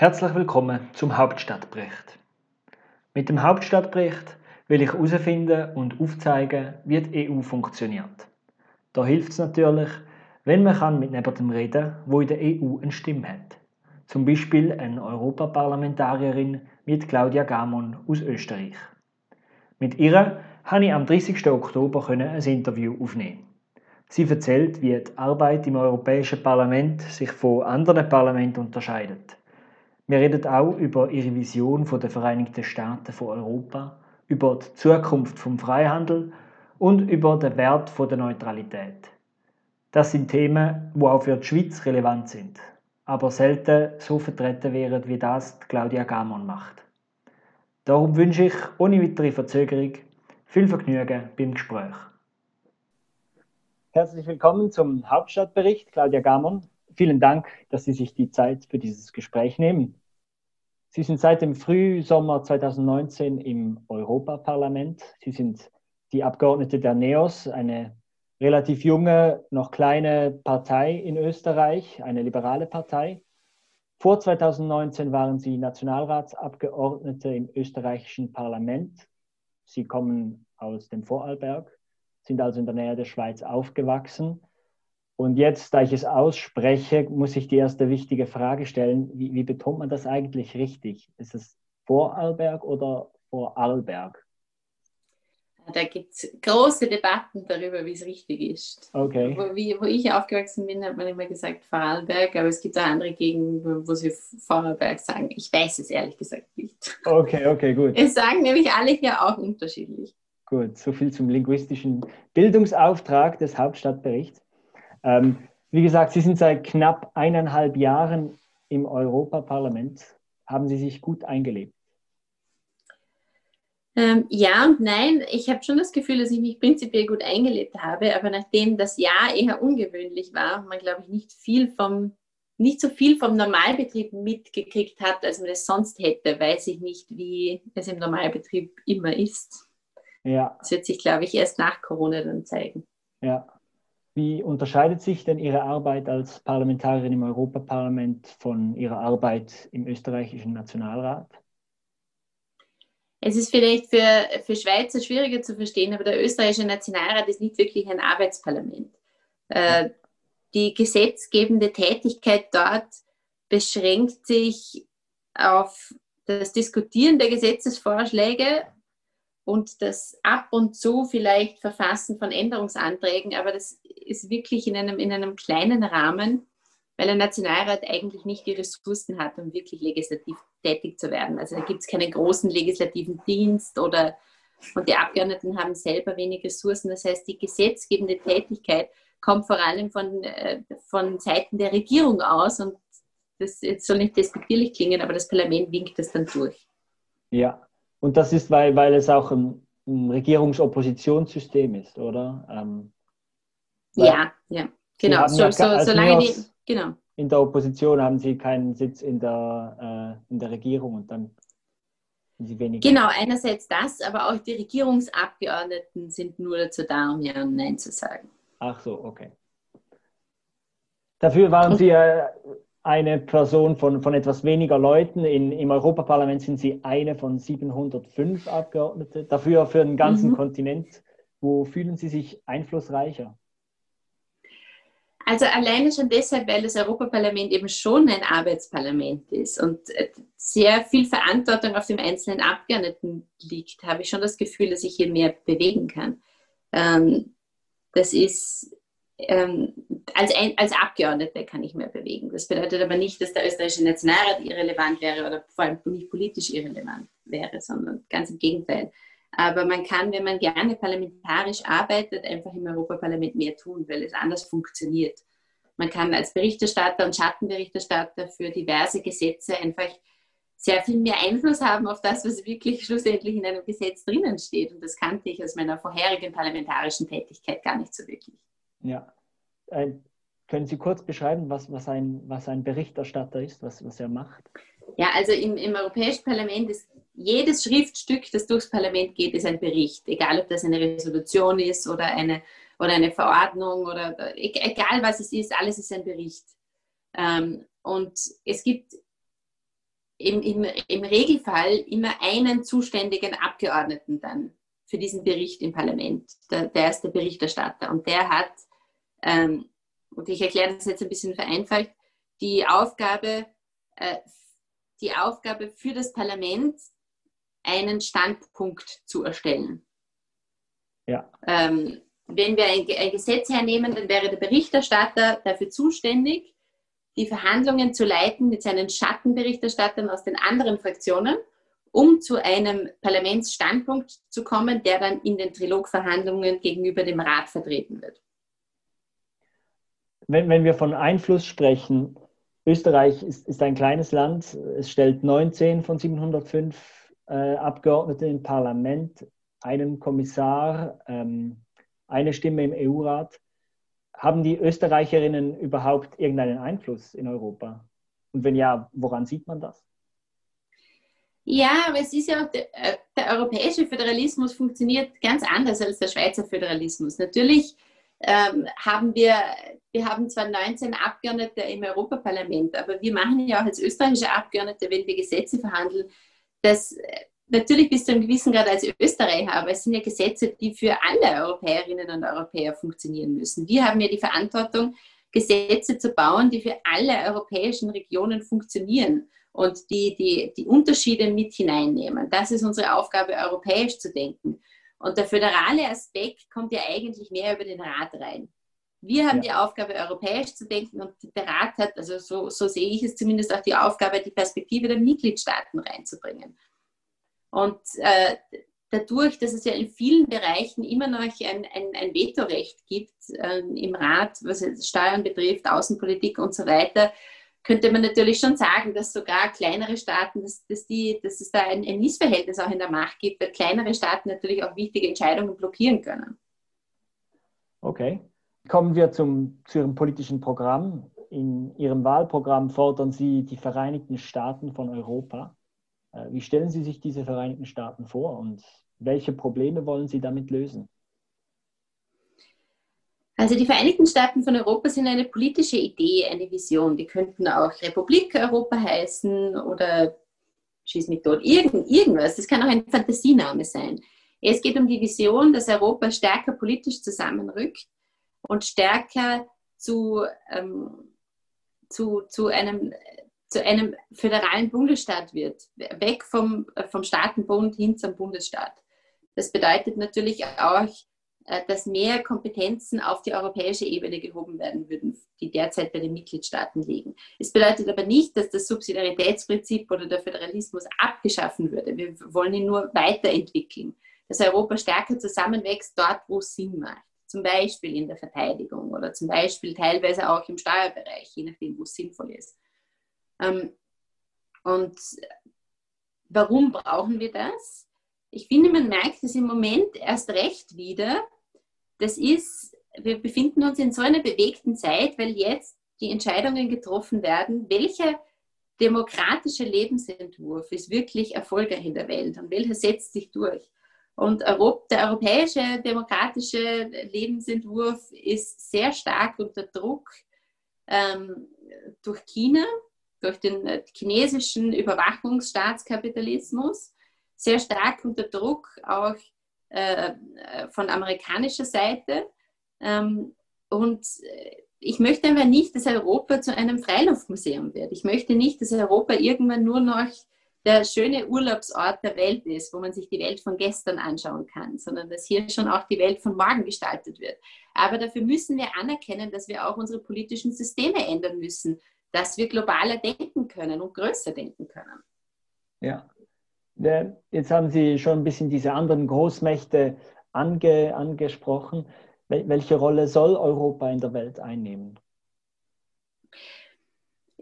Herzlich willkommen zum Hauptstadtbericht. Mit dem Hauptstadtbericht will ich herausfinden und aufzeigen, wie die EU funktioniert. Da hilft es natürlich, wenn man kann mit jemandem reden wo in der EU eine Stimme hat. Zum Beispiel eine Europaparlamentarierin mit Claudia Gamon aus Österreich. Mit ihr habe ich am 30. Oktober ein Interview aufnehmen. Sie erzählt, wie die Arbeit im Europäischen Parlament sich von anderen Parlamenten unterscheidet. Wir reden auch über ihre Vision der Vereinigten Staaten von Europa, über die Zukunft vom Freihandel und über den Wert der Neutralität. Das sind Themen, die auch für die Schweiz relevant sind, aber selten so vertreten werden, wie das Claudia Gamon macht. Darum wünsche ich ohne weitere Verzögerung viel Vergnügen beim Gespräch. Herzlich willkommen zum Hauptstadtbericht, Claudia Gamon. Vielen Dank, dass Sie sich die Zeit für dieses Gespräch nehmen. Sie sind seit dem Frühsommer 2019 im Europaparlament. Sie sind die Abgeordnete der NEOS, eine relativ junge, noch kleine Partei in Österreich, eine liberale Partei. Vor 2019 waren Sie Nationalratsabgeordnete im österreichischen Parlament. Sie kommen aus dem Vorarlberg, sind also in der Nähe der Schweiz aufgewachsen und jetzt, da ich es ausspreche, muss ich die erste wichtige Frage stellen. Wie, wie betont man das eigentlich richtig? Ist es Vorarlberg oder Vorarlberg? Da gibt es große Debatten darüber, wie es richtig ist. Okay. Wo, wie, wo, ich aufgewachsen bin, hat man immer gesagt Vorarlberg, aber es gibt auch andere Gegenden, wo sie Vorarlberg sagen. Ich weiß es ehrlich gesagt nicht. Okay, okay, gut. Es sagen nämlich alle hier auch unterschiedlich. Gut, so viel zum linguistischen Bildungsauftrag des Hauptstadtberichts. Ähm, wie gesagt, Sie sind seit knapp eineinhalb Jahren im Europaparlament. Haben Sie sich gut eingelebt? Ähm, ja und nein. Ich habe schon das Gefühl, dass ich mich prinzipiell gut eingelebt habe, aber nachdem das Jahr eher ungewöhnlich war, man glaube ich nicht viel vom nicht so viel vom Normalbetrieb mitgekriegt hat, als man es sonst hätte, weiß ich nicht, wie es im Normalbetrieb immer ist. Ja. Das wird sich, glaube ich, erst nach Corona dann zeigen. Ja. Wie unterscheidet sich denn Ihre Arbeit als Parlamentarierin im Europaparlament von Ihrer Arbeit im österreichischen Nationalrat? Es ist vielleicht für, für Schweizer schwieriger zu verstehen, aber der österreichische Nationalrat ist nicht wirklich ein Arbeitsparlament. Äh, die gesetzgebende Tätigkeit dort beschränkt sich auf das Diskutieren der Gesetzesvorschläge und das ab und zu vielleicht Verfassen von Änderungsanträgen, aber das ist wirklich in einem, in einem kleinen Rahmen, weil der Nationalrat eigentlich nicht die Ressourcen hat, um wirklich legislativ tätig zu werden. Also da gibt es keinen großen legislativen Dienst oder und die Abgeordneten haben selber wenig Ressourcen. Das heißt, die gesetzgebende Tätigkeit kommt vor allem von, äh, von Seiten der Regierung aus und das jetzt soll nicht despektierlich klingen, aber das Parlament winkt das dann durch. Ja, und das ist, weil, weil es auch ein, ein Regierungsoppositionssystem ist, oder? Ähm, ja, ja, genau. So, so, solange die, genau. In der Opposition haben sie keinen Sitz in der, äh, in der Regierung und dann sind sie weniger. Genau, einerseits das, aber auch die Regierungsabgeordneten sind nur dazu da, um Ja und Nein zu sagen. Ach so, okay. Dafür waren Sie äh, eine Person von, von etwas weniger Leuten. In, Im Europaparlament sind Sie eine von 705 Abgeordneten. Dafür für den ganzen mhm. Kontinent. Wo fühlen Sie sich einflussreicher? Also alleine schon deshalb, weil das Europaparlament eben schon ein Arbeitsparlament ist und sehr viel Verantwortung auf dem einzelnen Abgeordneten liegt, habe ich schon das Gefühl, dass ich hier mehr bewegen kann. Ähm, das ist ähm, als, als Abgeordnete kann ich mehr bewegen. Das bedeutet aber nicht, dass der österreichische Nationalrat irrelevant wäre oder vor allem nicht politisch irrelevant wäre, sondern ganz im Gegenteil. Aber man kann, wenn man gerne parlamentarisch arbeitet, einfach im Europaparlament mehr tun, weil es anders funktioniert. Man kann als Berichterstatter und Schattenberichterstatter für diverse Gesetze einfach sehr viel mehr Einfluss haben auf das, was wirklich schlussendlich in einem Gesetz drinnen steht. Und das kannte ich aus meiner vorherigen parlamentarischen Tätigkeit gar nicht so wirklich. Ja. Äh, können Sie kurz beschreiben, was, was, ein, was ein Berichterstatter ist, was, was er macht? Ja, also im, im Europäischen Parlament ist jedes Schriftstück, das durchs Parlament geht, ist ein Bericht. Egal, ob das eine Resolution ist oder eine, oder eine Verordnung oder e, egal, was es ist, alles ist ein Bericht. Ähm, und es gibt im, im, im Regelfall immer einen zuständigen Abgeordneten dann für diesen Bericht im Parlament. Der, der ist der Berichterstatter und der hat, ähm, und ich erkläre das jetzt ein bisschen vereinfacht, die Aufgabe, äh, die Aufgabe für das Parlament, einen Standpunkt zu erstellen. Ja. Ähm, wenn wir ein, Gesetz hernehmen, dann wäre der Berichterstatter dafür zuständig, die Verhandlungen zu leiten mit seinen Schattenberichterstattern aus den anderen Fraktionen, um zu einem Parlamentsstandpunkt zu kommen, der dann in den Trilogverhandlungen gegenüber dem Rat vertreten wird. Wenn, wenn wir von Einfluss sprechen, Österreich ist, ist ein kleines Land, es stellt 19 von 705 äh, Abgeordneten im Parlament, einen Kommissar, ähm, eine Stimme im EU-Rat. Haben die Österreicherinnen überhaupt irgendeinen Einfluss in Europa? Und wenn ja, woran sieht man das? Ja, aber es ist ja auch, der, äh, der, europäische Föderalismus funktioniert ganz anders als der Schweizer Föderalismus. Natürlich ähm, haben wir, wir haben zwar 19 Abgeordnete im Europaparlament, aber wir machen ja auch als österreichische Abgeordnete, wenn wir Gesetze verhandeln, das natürlich bis zu einem gewissen Grad als Österreicher, aber es sind ja Gesetze, die für alle Europäerinnen und Europäer funktionieren müssen. Wir haben ja die Verantwortung, Gesetze zu bauen, die für alle europäischen Regionen funktionieren und die, die die Unterschiede mit hineinnehmen. Das ist unsere Aufgabe, europäisch zu denken. Und der föderale Aspekt kommt ja eigentlich mehr über den Rat rein. Wir haben ja. die Aufgabe, europäisch zu denken und der Rat hat, also so, so sehe ich es zumindest auch die Aufgabe, die Perspektive der Mitgliedstaaten reinzubringen. Und äh, dadurch, dass es ja in vielen Bereichen immer noch ein, ein, ein Vetorecht gibt äh, im Rat, was Steuern betrifft, Außenpolitik und so weiter, könnte man natürlich schon sagen, dass sogar kleinere Staaten, dass, dass, die, dass es da ein, ein Missverhältnis auch in der Macht gibt, weil kleinere Staaten natürlich auch wichtige Entscheidungen blockieren können. Okay. Kommen wir zum, zu Ihrem politischen Programm. In Ihrem Wahlprogramm fordern Sie die Vereinigten Staaten von Europa. Äh, wie stellen Sie sich diese Vereinigten Staaten vor und welche Probleme wollen Sie damit lösen? Also die Vereinigten Staaten von Europa sind eine politische Idee, eine Vision. Die könnten auch Republik Europa heißen oder schieß mich tot, irgend, irgendwas. Das kann auch ein Fantasiename sein. Es geht um die Vision, dass Europa stärker politisch zusammenrückt und stärker zu, ähm, zu, zu einem zu einem föderalen Bundesstaat wird, weg vom, vom Staatenbund hin zum Bundesstaat. Das bedeutet natürlich auch, äh, dass mehr Kompetenzen auf die europäische Ebene gehoben werden würden, die derzeit bei den Mitgliedstaaten liegen. Es bedeutet aber nicht, dass das Subsidiaritätsprinzip oder der Föderalismus abgeschaffen würde. Wir wollen ihn nur weiterentwickeln, dass Europa stärker zusammenwächst dort, wo es Sinn macht. Zum Beispiel in der Verteidigung oder zum Beispiel teilweise auch im Steuerbereich, je nachdem, wo es sinnvoll ist. Ähm, und warum brauchen wir das? Ich finde, man merkt es im Moment erst recht wieder. Das ist, wir befinden uns in so einer bewegten Zeit, weil jetzt die Entscheidungen getroffen werden, welcher demokratische Lebensentwurf ist wirklich erfolgreich in der Welt und welcher setzt sich durch. Und der europäische demokratische Lebensentwurf ist sehr stark unter Druck ähm, durch China, durch den äh, chinesischen Überwachungsstaatskapitalismus, sehr stark unter Druck auch äh, von amerikanischer Seite. Ähm, und äh, ich möchte aber nicht, dass Europa zu einem Freiluftmuseum wird. Ich möchte nicht, dass Europa irgendwann nur noch der schöne Urlaubsort der Welt ist, wo man sich die Welt von gestern anschauen kann, sondern dass hier schon auch die Welt von morgen gestaltet wird. Aber dafür müssen wir anerkennen, dass wir auch unsere politischen Systeme ändern müssen, dass wir globaler denken können und größer denken können. Ja, jetzt haben Sie schon ein bisschen diese anderen Großmächte ange, angesprochen. Welche Rolle soll Europa in der Welt einnehmen?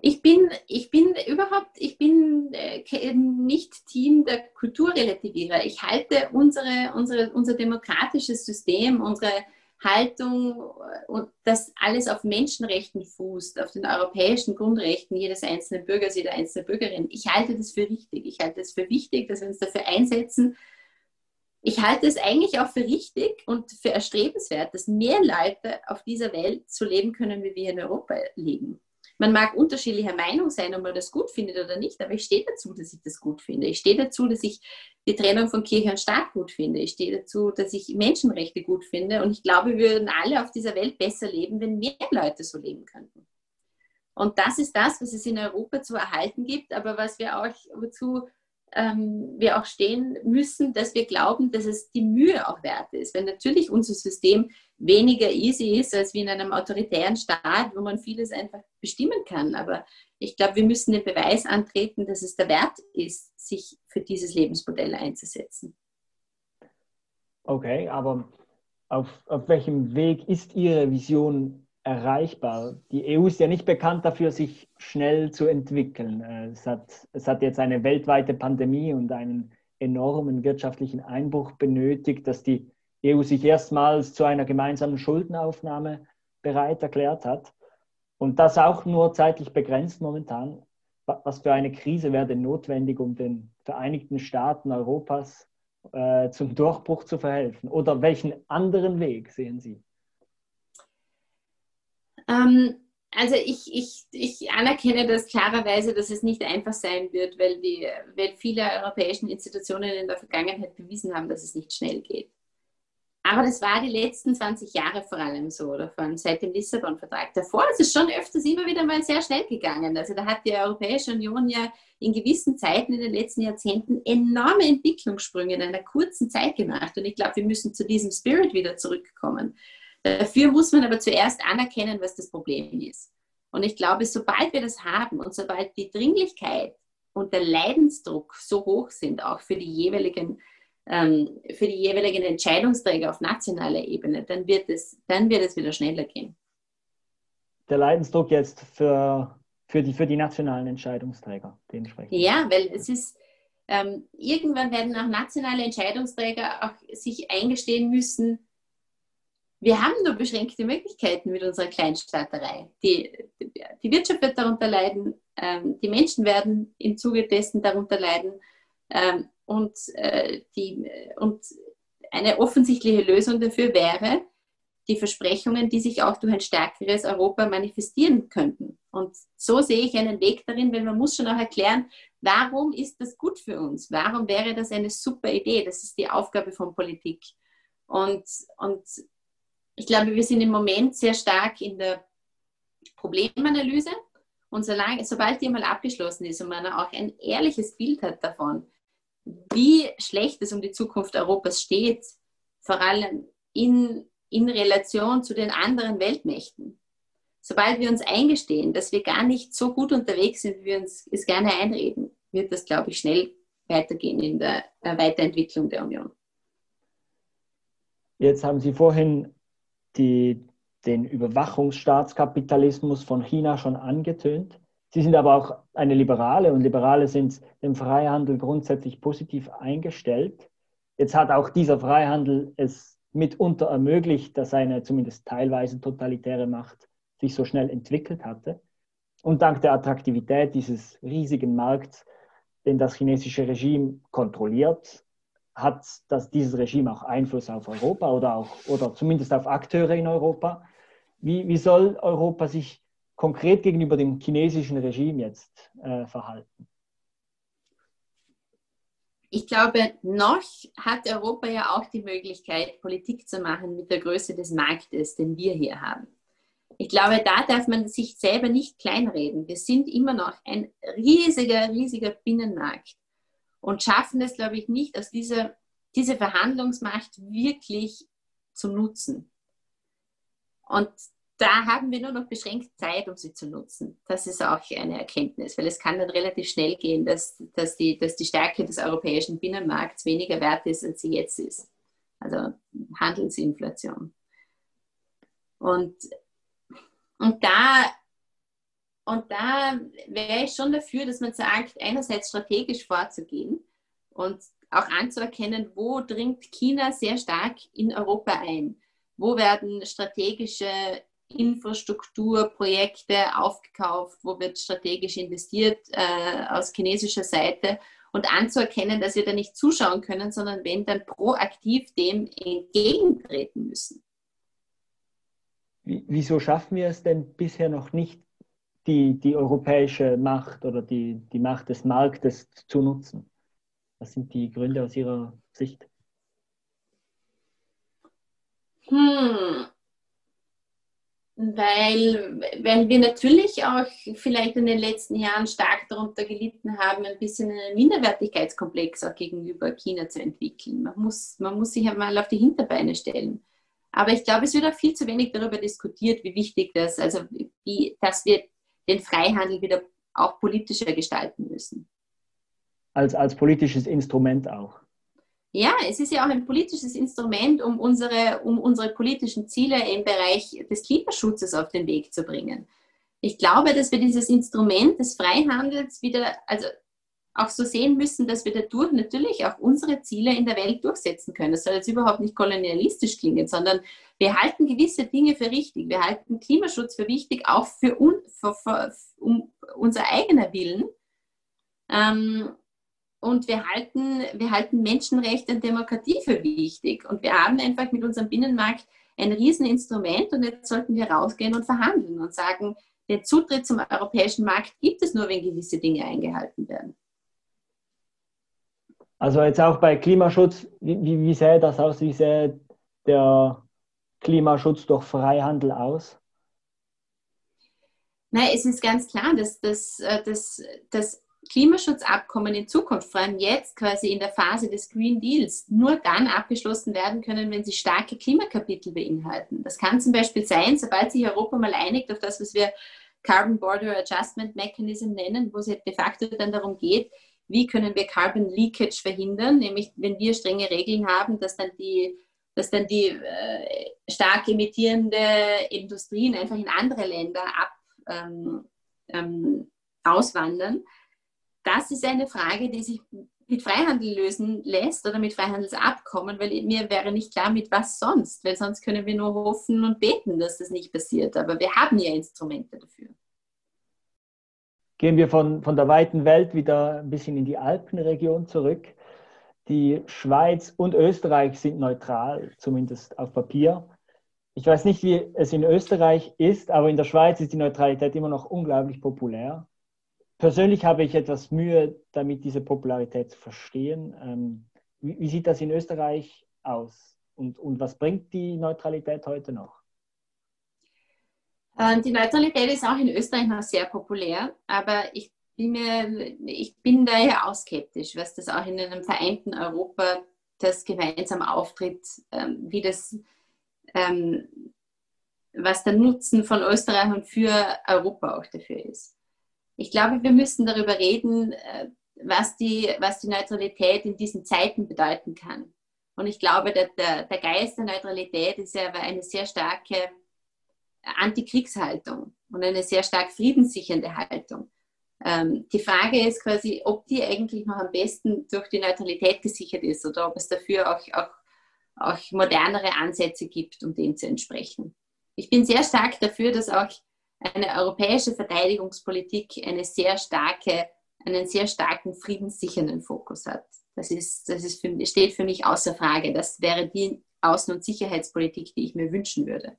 Ich bin, ich bin überhaupt, ich bin äh, nicht Team der Kulturrelativierer. Ich halte unsere, unsere, unser demokratisches System, unsere Haltung und das alles auf Menschenrechten fußt, auf den europäischen Grundrechten jedes einzelnen Bürgers, jeder einzelnen Bürgerin. Ich halte das für richtig. Ich halte es für wichtig, dass wir uns dafür einsetzen. Ich halte es eigentlich auch für richtig und für erstrebenswert, dass mehr Leute auf dieser Welt so leben können, wie wir in Europa leben. Man mag unterschiedlicher Meinung sein, ob man das gut findet oder nicht, aber ich stehe dazu, dass ich das gut finde. Ich stehe dazu, dass ich die Trennung von Kirche und Staat gut finde. Ich stehe dazu, dass ich Menschenrechte gut finde. Und ich glaube, wir würden alle auf dieser Welt besser leben, wenn mehr Leute so leben könnten. Und das ist das, was es in Europa zu erhalten gibt, aber was wir auch, wozu ähm, wir auch stehen müssen, dass wir glauben, dass es die Mühe auch wert ist. Wenn natürlich unser System weniger easy ist als wie in einem autoritären Staat, wo man vieles einfach bestimmen kann. Aber ich glaube, wir müssen den Beweis antreten, dass es der Wert ist, sich für dieses Lebensmodell einzusetzen. Okay, aber auf, auf welchem Weg ist Ihre Vision erreichbar? Die EU ist ja nicht bekannt dafür, sich schnell zu entwickeln. Äh, es hat, es hat jetzt eine weltweite Pandemie und einen enormen wirtschaftlichen Einbruch benötigt, dass die EU sich erstmals zu einer gemeinsamen Schuldenaufnahme bereit erklärt hat. Und das auch nur zeitlich begrenzt momentan. Was für eine Krise wäre denn notwendig, um den Vereinigten Staaten Europas äh, zum Durchbruch zu verhelfen? Oder welchen anderen Weg sehen Sie? Ähm, also ich, ich, ich anerkenne das klarerweise, dass es nicht einfach sein wird, weil, die, weil viele europäischen Institutionen in der Vergangenheit bewiesen haben, dass es nicht schnell geht. Aber das war die letzten 20 Jahre vor allem so, oder von seit dem Lissabon-Vertrag. Davor ist es schon öfters immer wieder mal sehr schnell gegangen. Also da hat die Europäische Union ja in gewissen Zeiten in den letzten Jahrzehnten enorme Entwicklungssprünge in einer kurzen Zeit gemacht. Und ich glaube, wir müssen zu diesem Spirit wieder zurückkommen. Dafür muss man aber zuerst anerkennen, was das Problem ist. Und ich glaube, sobald wir das haben und sobald die Dringlichkeit und der Leidensdruck so hoch sind, auch für die jeweiligen, ähm, für die jeweiligen Entscheidungsträger auf nationaler Ebene, dann wird, es, dann wird es wieder schneller gehen. Der Leidensdruck jetzt für, für, die, für die nationalen Entscheidungsträger dementsprechend. Ja, weil es ist, ähm, irgendwann werden auch nationale Entscheidungsträger auch sich eingestehen müssen, wir haben nur beschränkte Möglichkeiten mit unserer Kleinstaaterei. Die, die Wirtschaft wird darunter leiden, ähm, die Menschen werden im Zuge dessen darunter leiden ähm, und, äh, die, und eine offensichtliche Lösung dafür wäre, die Versprechungen, die sich auch durch ein stärkeres Europa manifestieren könnten. Und so sehe ich einen Weg darin, weil man muss schon auch erklären, warum ist das gut für uns? Warum wäre das eine super Idee? Das ist die Aufgabe von Politik. Und, und ich glaube, wir sind im Moment sehr stark in der Problemanalyse. Und solange, sobald die mal abgeschlossen ist und man auch ein ehrliches Bild hat davon, wie schlecht es um die Zukunft Europas steht, vor allem in, in Relation zu den anderen Weltmächten. Sobald wir uns eingestehen, dass wir gar nicht so gut unterwegs sind, wie wir uns es gerne einreden, wird das, glaube ich, schnell weitergehen in der Weiterentwicklung der Union. Jetzt haben Sie vorhin die, den Überwachungsstaatskapitalismus von China schon angetönt. Sie sind aber auch eine Liberale und Liberale sind dem Freihandel grundsätzlich positiv eingestellt. Jetzt hat auch dieser Freihandel es mitunter ermöglicht, dass eine zumindest teilweise totalitäre Macht sich so schnell entwickelt hatte. Und dank der Attraktivität dieses riesigen Markts, den das chinesische Regime kontrolliert, hat das, dieses Regime auch Einfluss auf Europa oder, auch, oder zumindest auf Akteure in Europa? Wie, wie soll Europa sich konkret gegenüber dem chinesischen Regime jetzt äh, verhalten? Ich glaube, noch hat Europa ja auch die Möglichkeit, Politik zu machen mit der Größe des Marktes, den wir hier haben. Ich glaube, da darf man sich selber nicht kleinreden. Wir sind immer noch ein riesiger, riesiger Binnenmarkt und schaffen es, glaube ich, nicht, aus dieser diese Verhandlungsmacht wirklich zu nutzen. Und da haben wir nur noch beschränkt Zeit, um sie zu nutzen. Das ist auch eine Erkenntnis, weil es kann dann relativ schnell gehen, dass, dass, die, dass die Stärke des europäischen Binnenmarkts weniger wert ist, als sie jetzt ist. Also Handelsinflation. Und, und da und da wäre ich schon dafür, dass man sagt, einerseits strategisch vorzugehen und auch anzuerkennen, wo dringt China sehr stark in Europa ein. Wo werden strategische Infrastrukturprojekte aufgekauft, wo wird strategisch investiert äh, aus chinesischer Seite und anzuerkennen, dass wir da nicht zuschauen können, sondern wenn dann proaktiv dem entgegentreten müssen. Wieso schaffen wir es denn bisher noch nicht die, die europäische Macht oder die, die Macht des Marktes zu nutzen? Was sind die Gründe aus Ihrer Sicht? Hm. Weil, weil wir natürlich auch vielleicht in den letzten Jahren stark darunter gelitten haben, ein bisschen einen Minderwertigkeitskomplex auch gegenüber China zu entwickeln. Man muss, man muss sich einmal auf die Hinterbeine stellen. Aber ich glaube, es wird auch viel zu wenig darüber diskutiert, wie wichtig das, also wie, dass wir den Freihandel wieder auch politischer gestalten müssen. Als, als politisches Instrument auch. Ja, es ist ja auch ein politisches Instrument, um unsere, um unsere politischen Ziele im Bereich des Klimaschutzes auf den Weg zu bringen. Ich glaube, dass wir dieses Instrument des Freihandels wieder, also auch so sehen müssen, dass wir dadurch natürlich auch unsere Ziele in der Welt durchsetzen können. Das soll jetzt überhaupt nicht kolonialistisch klingen, sondern wir halten gewisse Dinge für richtig. Wir halten Klimaschutz für wichtig, auch für, un, für, für um unser eigener Willen. Ähm, und wir halten, wir halten Menschenrechte und Demokratie für wichtig. Und wir haben einfach mit unserem Binnenmarkt ein Rieseninstrument und jetzt sollten wir rausgehen und verhandeln und sagen, den Zutritt zum europäischen Markt gibt es nur, wenn gewisse Dinge eingehalten werden. Also jetzt auch bei Klimaschutz, wie, wie, wie sähe das aus? Wie sähe der Klimaschutz durch Freihandel aus? Nein, es ist ganz klar, dass das, äh, das, das Klimaschutzabkommen in Zukunft, vor allem jetzt quasi in der Phase des Green Deals, nur dann abgeschlossen werden können, wenn sie starke Klimakapitel beinhalten. Das kann zum Beispiel sein, sobald sich Europa mal einigt auf das, was wir Carbon Border Adjustment Mechanism nennen, wo es de facto dann darum geht, wie können wir Carbon Leakage verhindern, nämlich wenn wir strenge Regeln haben, dass dann die, dass dann die äh, stark emittierende Industrien einfach in andere Länder ab, ähm, ähm, auswandern das ist eine Frage, die sich mit Freihandel lösen lässt oder mit Freihandelsabkommen, weil mir wäre nicht klar, mit was sonst, weil sonst können wir nur hoffen und beten, dass das nicht passiert. Aber wir haben ja Instrumente dafür. Gehen wir von, von der weiten Welt wieder ein bisschen in die Alpenregion zurück. Die Schweiz und Österreich sind neutral, zumindest auf Papier. Ich weiß nicht, wie es in Österreich ist, aber in der Schweiz ist die Neutralität immer noch unglaublich populär persönlich habe ich etwas Mühe damit, diese Popularität zu verstehen. Ähm, wie, wie, sieht das in Österreich aus? Und, und was bringt die Neutralität heute noch? Ähm, die Neutralität ist auch in Österreich noch sehr populär, aber ich bin, mir, ich bin da ja auch skeptisch, was das auch in einem vereinten Europa, das gemeinsam auftritt, ähm, wie das, ähm, was der Nutzen von Österreich und für Europa auch dafür ist. Ich glaube, wir müssen darüber reden, äh, was die, was die Neutralität in diesen Zeiten bedeuten kann. Und ich glaube, der, der, der Geist der Neutralität ist ja eine sehr starke Antikriegshaltung und eine sehr stark friedenssichernde Haltung. Ähm, die Frage ist quasi, ob die eigentlich noch am besten durch die Neutralität gesichert ist oder ob es dafür auch, auch, auch modernere Ansätze gibt, um dem zu entsprechen. Ich bin sehr stark dafür, dass auch eine europäische Verteidigungspolitik eine sehr starke, einen sehr starken friedenssichernden Fokus hat. Das, ist, das ist für, steht für mich außer Frage. Das wäre die Außen- und Sicherheitspolitik, die ich mir wünschen würde.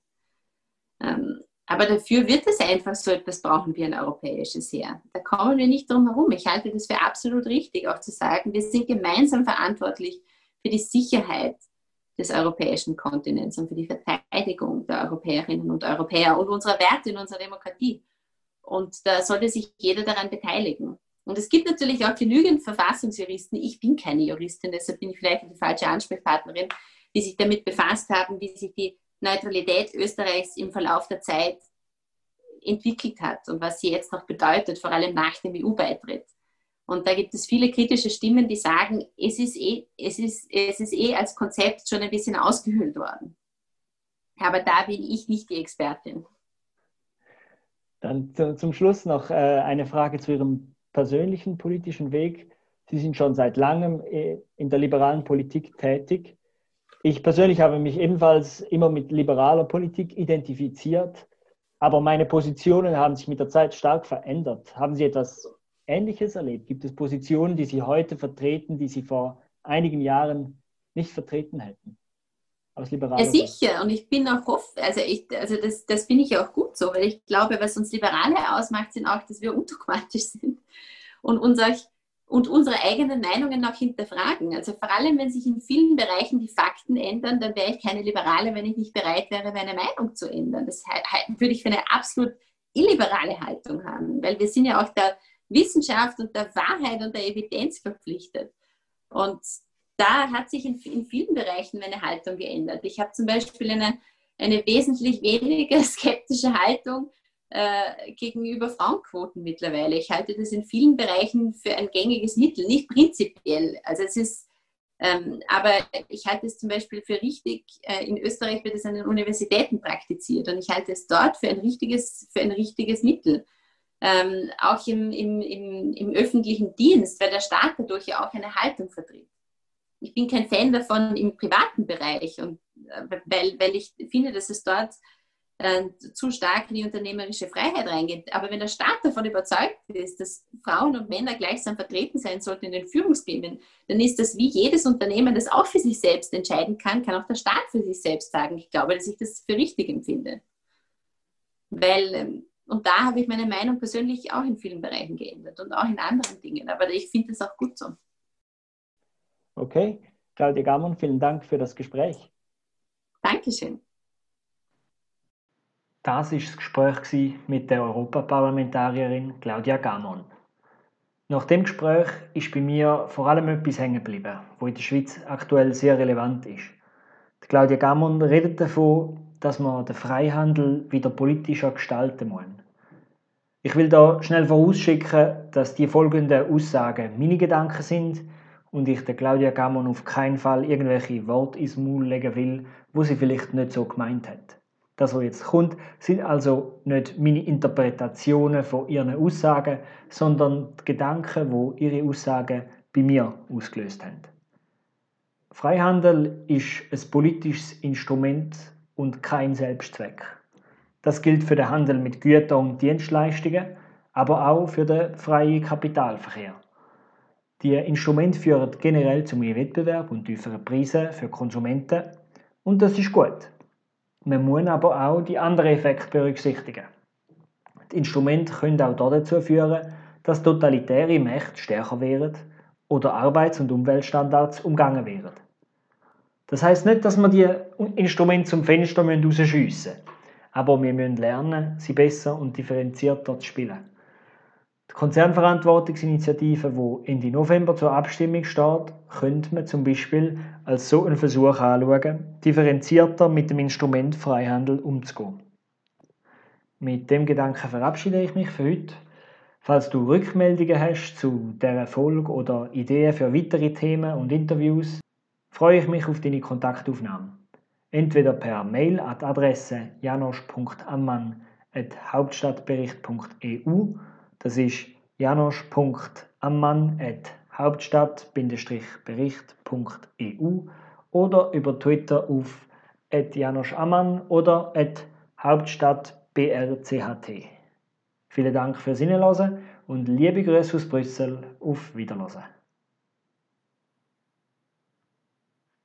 Ähm, aber dafür wird es einfach so etwas brauchen wie ein europäisches Heer. Da kommen wir nicht drum herum. Ich halte das für absolut richtig, auch zu sagen, wir sind gemeinsam verantwortlich für die Sicherheit des europäischen Kontinents und für die Verteidigung der Europäerinnen und Europäer und unserer Werte in unserer Demokratie. Und da sollte sich jeder daran beteiligen. Und es gibt natürlich auch genügend Verfassungsjuristen. Ich bin keine Juristin, deshalb bin ich vielleicht die falsche Ansprechpartnerin, die sich damit befasst haben, wie sich die Neutralität Österreichs im Verlauf der Zeit entwickelt hat und was sie jetzt noch bedeutet, vor allem nach dem EU-Beitritt. Und da gibt es viele kritische Stimmen, die sagen, es ist eh, es ist, es ist eh als Konzept schon ein bisschen ausgehöhlt worden. Aber da bin ich nicht die Expertin. Dann zum Schluss noch äh, eine Frage zu Ihrem persönlichen politischen Weg. Sie sind schon seit langem äh, in der liberalen Politik tätig. Ich persönlich habe mich ebenfalls immer mit liberaler Politik identifiziert, aber meine Positionen haben sich mit der Zeit stark verändert. Haben Sie etwas Ähnliches erlebt? Gibt es Positionen, die Sie heute vertreten, die Sie vor einigen Jahren nicht vertreten hätten? aus liberaler Ja, sicher. Und ich bin auch hoff, also, ich, also das, das finde ich auch gut so, weil ich glaube, was uns Liberale ausmacht, sind auch, dass wir undogmatisch sind und, uns auch, und unsere eigenen Meinungen auch hinterfragen. Also vor allem, wenn sich in vielen Bereichen die Fakten ändern, dann wäre ich keine Liberale, wenn ich nicht bereit wäre, meine Meinung zu ändern. Das würde ich für eine absolut illiberale Haltung haben, weil wir sind ja auch der Wissenschaft und der Wahrheit und der Evidenz verpflichtet. Und da hat sich in, in vielen Bereichen meine Haltung geändert. Ich habe zum Beispiel eine, eine wesentlich weniger skeptische Haltung äh, gegenüber Frauenquoten mittlerweile. Ich halte das in vielen Bereichen für ein gängiges Mittel, nicht prinzipiell. Also es ist, ähm, aber ich halte es zum Beispiel für richtig, äh, in Österreich wird es an den Universitäten praktiziert und ich halte es dort für ein richtiges, für ein richtiges Mittel. Ähm, auch im, im, im, im öffentlichen Dienst, weil der Staat dadurch ja auch eine Haltung vertritt ich bin kein Fan davon im privaten Bereich, und, äh, weil, weil ich finde, dass es dort äh, zu stark in die unternehmerische Freiheit reingeht. Aber wenn der Staat davon überzeugt ist, dass Frauen und Männer gleichsam vertreten sein sollten in den Führungsgremien, dann ist das wie jedes Unternehmen, das auch für sich selbst entscheiden kann, kann auch der Staat für sich selbst sagen. Ich glaube, dass ich das für richtig empfinde. Weil, ähm, und da habe ich meine Meinung persönlich auch in vielen Bereichen geändert und auch in anderen Dingen. Aber ich finde es auch gut so. Okay, Claudia Gammon, vielen Dank für das Gespräch. Dankeschön. Das war das Gespräch mit der Europaparlamentarierin Claudia Gammon. Nach dem Gespräch ist bei mir vor allem etwas hängen geblieben, wo in der Schweiz aktuell sehr relevant ist. Die Claudia Gammon redet davon, dass man den Freihandel wieder politischer gestalten muss. Ich will da schnell vorausschicken, dass die folgenden Aussagen meine Gedanken sind, und ich der Claudia Gammon auf keinen Fall irgendwelche Worte ins Maul legen will, wo sie vielleicht nicht so gemeint hat. Das, was jetzt kommt, sind also nicht meine Interpretationen von ihren Aussagen, sondern die Gedanken, wo ihre Aussagen bei mir ausgelöst haben. Freihandel ist ein politisches Instrument und kein Selbstzweck. Das gilt für den Handel mit Gütern und Dienstleistungen, aber auch für den freien Kapitalverkehr. Die Instrumente führen generell zu mehr Wettbewerb und tieferen Preisen für Konsumenten und das ist gut. Man muss aber auch die anderen Effekte berücksichtigen. Die Instrumente können auch dazu führen, dass totalitäre Mächte stärker werden oder Arbeits- und Umweltstandards umgangen werden. Das heißt nicht, dass wir die Instrumente zum Fenster rausschiessen müssen, aber wir müssen lernen, sie besser und differenzierter zu spielen. Die Konzernverantwortungsinitiative, die Ende November zur Abstimmung steht, könnte man zum Beispiel als so einen Versuch anschauen, differenzierter mit dem Instrument Freihandel umzugehen. Mit dem Gedanken verabschiede ich mich für heute. Falls du Rückmeldungen hast zu dieser Folge oder Ideen für weitere Themen und Interviews, freue ich mich auf deine Kontaktaufnahme. Entweder per Mail an die Adresse janosch.ammann.hauptstadtbericht.eu das ist janosch.ammann.hauptstadt-bericht.eu oder über Twitter auf janoschamann oder hauptstadtbrcht. Vielen Dank fürs Hinhören und liebe Grüße aus Brüssel. Auf Wiederhören.